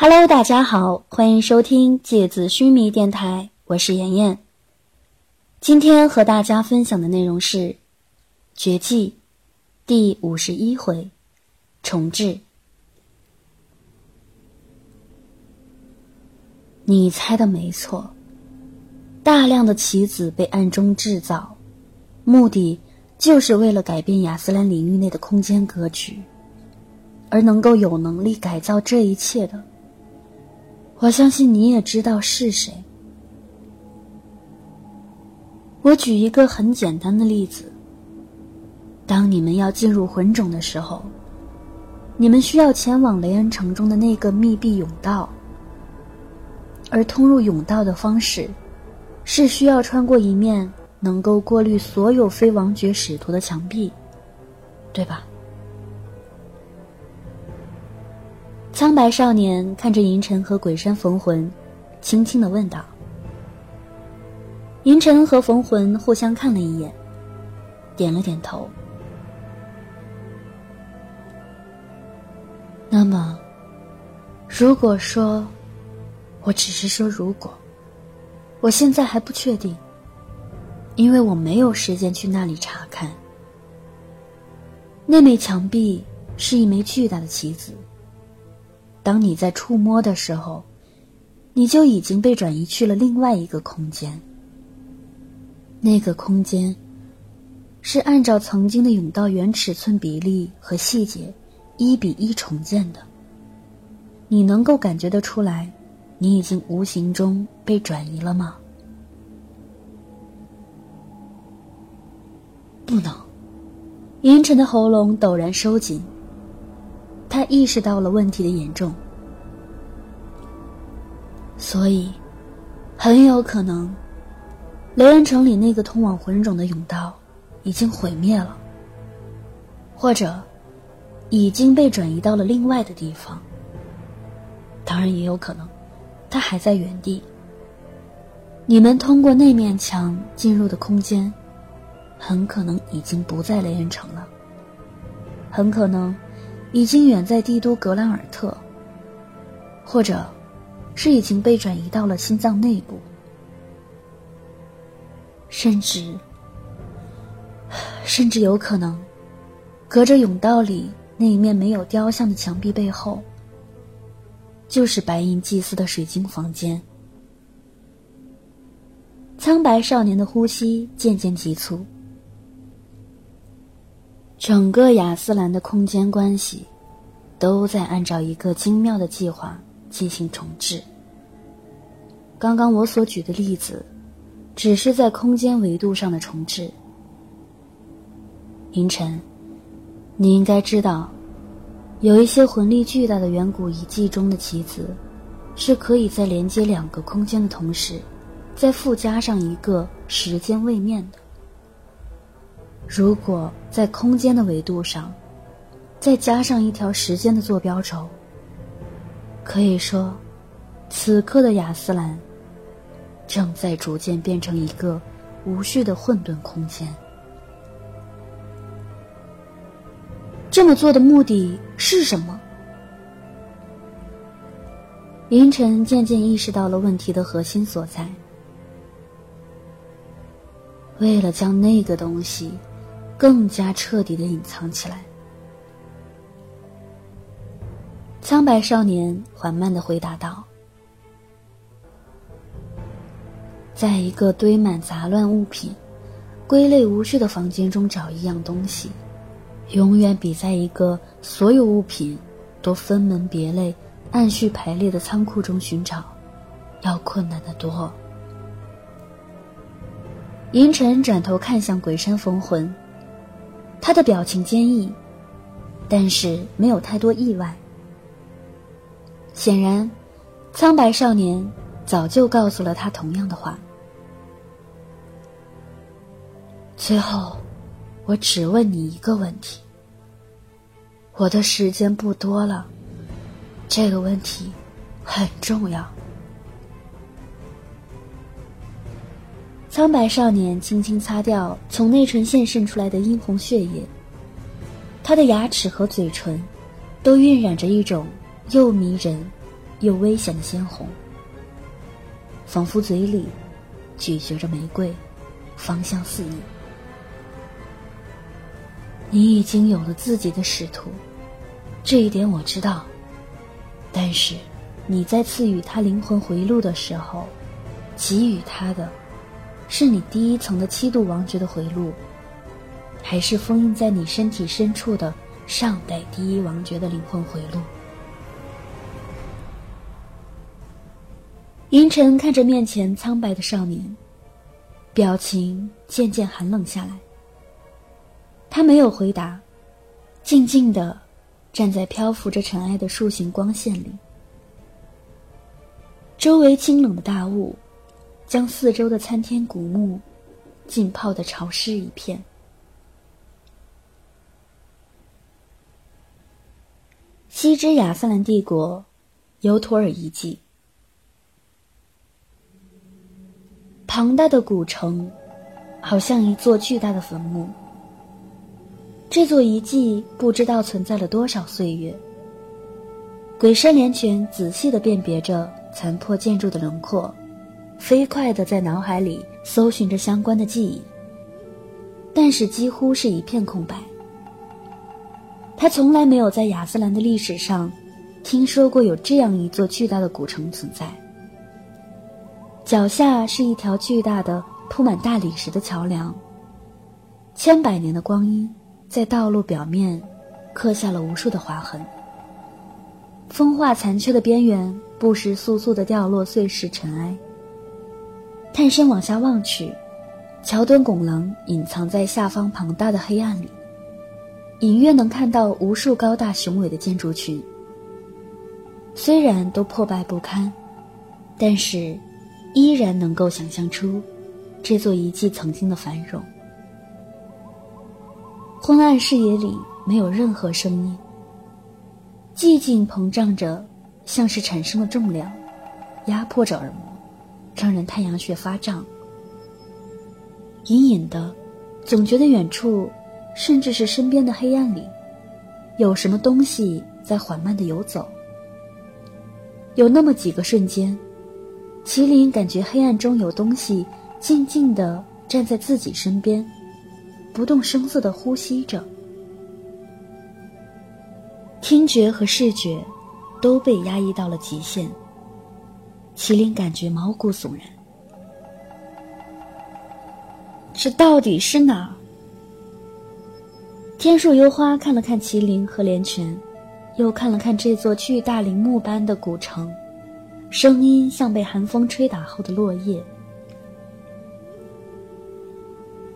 Hello，大家好，欢迎收听芥子须弥电台，我是妍妍。今天和大家分享的内容是《绝技》第五十一回重置。你猜的没错，大量的棋子被暗中制造，目的就是为了改变亚斯兰领域内的空间格局，而能够有能力改造这一切的。我相信你也知道是谁。我举一个很简单的例子：当你们要进入魂种的时候，你们需要前往雷恩城中的那个密闭甬道，而通入甬道的方式，是需要穿过一面能够过滤所有非王爵使徒的墙壁，对吧？苍白少年看着银尘和鬼山逢魂，轻轻的问道：“银尘和逢魂互相看了一眼，点了点头。那么，如果说，我只是说如果，我现在还不确定，因为我没有时间去那里查看。那枚墙壁是一枚巨大的棋子。”当你在触摸的时候，你就已经被转移去了另外一个空间。那个空间是按照曾经的甬道原尺寸比例和细节一比一重建的。你能够感觉得出来，你已经无形中被转移了吗？不能。银尘的喉咙陡然收紧。他意识到了问题的严重，所以很有可能，雷恩城里那个通往魂种的甬道已经毁灭了，或者已经被转移到了另外的地方。当然，也有可能他还在原地。你们通过那面墙进入的空间，很可能已经不在雷恩城了，很可能。已经远在帝都格兰尔特，或者，是已经被转移到了心脏内部，甚至，甚至有可能，隔着甬道里那一面没有雕像的墙壁背后，就是白银祭司的水晶房间。苍白少年的呼吸渐渐急促。整个亚斯兰的空间关系，都在按照一个精妙的计划进行重置。刚刚我所举的例子，只是在空间维度上的重置。银尘，你应该知道，有一些魂力巨大的远古遗迹中的棋子，是可以在连接两个空间的同时，再附加上一个时间位面的。如果在空间的维度上，再加上一条时间的坐标轴，可以说，此刻的亚斯兰正在逐渐变成一个无序的混沌空间。这么做的目的是什么？凌晨渐渐意识到了问题的核心所在。为了将那个东西。更加彻底的隐藏起来。苍白少年缓慢的回答道：“在一个堆满杂乱物品、归类无序的房间中找一样东西，永远比在一个所有物品都分门别类、按序排列的仓库中寻找要困难的多。”银尘转头看向鬼山逢魂。他的表情坚毅，但是没有太多意外。显然，苍白少年早就告诉了他同样的话。最后，我只问你一个问题。我的时间不多了，这个问题很重要。苍白少年轻轻擦掉从内唇线渗出来的殷红血液，他的牙齿和嘴唇都晕染着一种又迷人又危险的鲜红，仿佛嘴里咀嚼着玫瑰，芳香四溢。你已经有了自己的使徒，这一点我知道。但是，你在赐予他灵魂回路的时候，给予他的，是你第一层的七度王爵的回路，还是封印在你身体深处的上代第一王爵的灵魂回路？银尘看着面前苍白的少年，表情渐渐寒冷下来。他没有回答，静静的站在漂浮着尘埃的树形光线里。周围清冷的大雾，将四周的参天古木浸泡的潮湿一片。西之亚瑟兰帝国，尤托尔遗迹。庞大的古城，好像一座巨大的坟墓。这座遗迹不知道存在了多少岁月。鬼山连泉仔细地辨别着残破建筑的轮廓，飞快地在脑海里搜寻着相关的记忆。但是几乎是一片空白。他从来没有在亚斯兰的历史上听说过有这样一座巨大的古城存在。脚下是一条巨大的铺满大理石的桥梁，千百年的光阴。在道路表面，刻下了无数的划痕。风化残缺的边缘，不时簌簌的掉落碎石尘埃。探身往下望去，桥墩拱廊隐藏在下方庞大的黑暗里，隐约能看到无数高大雄伟的建筑群。虽然都破败不堪，但是依然能够想象出这座遗迹曾经的繁荣。昏暗视野里没有任何声音，寂静膨胀着，像是产生了重量，压迫着耳膜，让人太阳穴发胀。隐隐的，总觉得远处，甚至是身边的黑暗里，有什么东西在缓慢的游走。有那么几个瞬间，麒麟感觉黑暗中有东西静静的站在自己身边。不动声色的呼吸着，听觉和视觉都被压抑到了极限。麒麟感觉毛骨悚然，这到底是哪？天树幽花看了看麒麟和连泉，又看了看这座巨大陵墓般的古城，声音像被寒风吹打后的落叶。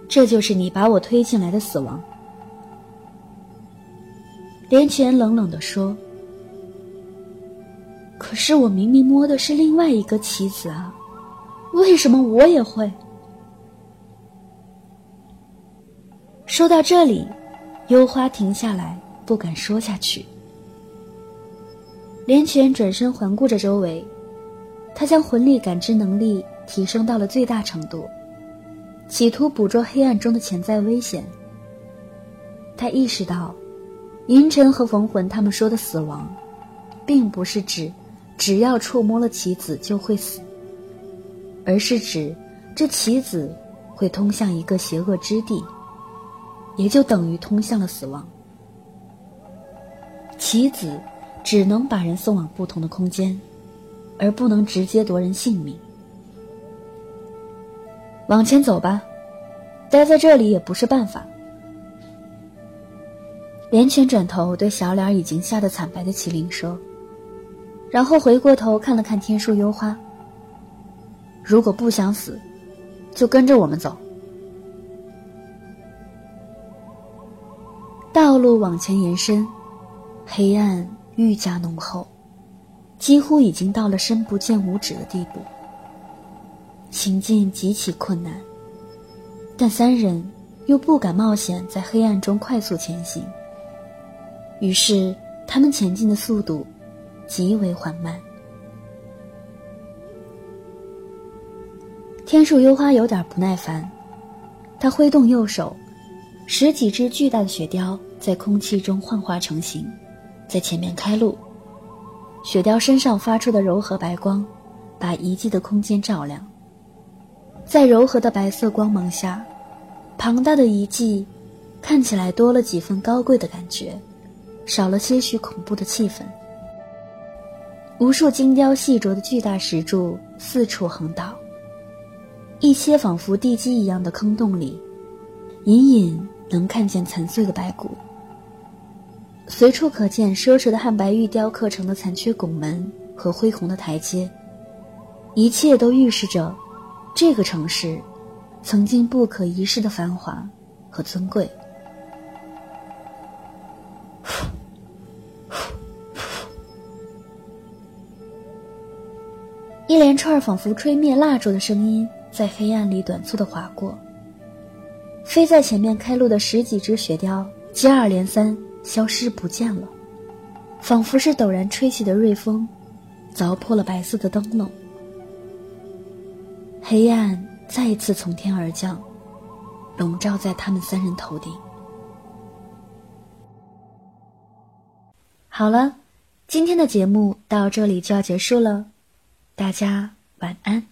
这就是你把我推进来的死亡。”连泉冷冷的说。“可是我明明摸的是另外一个棋子啊，为什么我也会？”说到这里，幽花停下来，不敢说下去。连泉转身环顾着周围，他将魂力感知能力提升到了最大程度。企图捕捉黑暗中的潜在危险。他意识到，银尘和冯魂他们说的死亡，并不是指只要触摸了棋子就会死，而是指这棋子会通向一个邪恶之地，也就等于通向了死亡。棋子只能把人送往不同的空间，而不能直接夺人性命。往前走吧，待在这里也不是办法。连泉转头对小脸已经吓得惨白的麒麟说，然后回过头看了看天树幽花。如果不想死，就跟着我们走。道路往前延伸，黑暗愈加浓厚，几乎已经到了深不见五指的地步。行进极其困难，但三人又不敢冒险在黑暗中快速前行。于是，他们前进的速度极为缓慢。天树幽花有点不耐烦，他挥动右手，十几只巨大的雪雕在空气中幻化成形，在前面开路。雪雕身上发出的柔和白光，把遗迹的空间照亮。在柔和的白色光芒下，庞大的遗迹看起来多了几分高贵的感觉，少了些许恐怖的气氛。无数精雕细琢的巨大石柱四处横倒，一些仿佛地基一样的坑洞里，隐隐能看见残碎的白骨。随处可见奢侈的汉白玉雕刻成的残缺拱门和恢宏的台阶，一切都预示着这个城市曾经不可一世的繁华和尊贵。连串仿佛吹灭蜡烛的声音在黑暗里短促的划过。飞在前面开路的十几只雪雕接二连三。消失不见了，仿佛是陡然吹起的瑞风，凿破了白色的灯笼。黑暗再一次从天而降，笼罩在他们三人头顶。好了，今天的节目到这里就要结束了，大家晚安。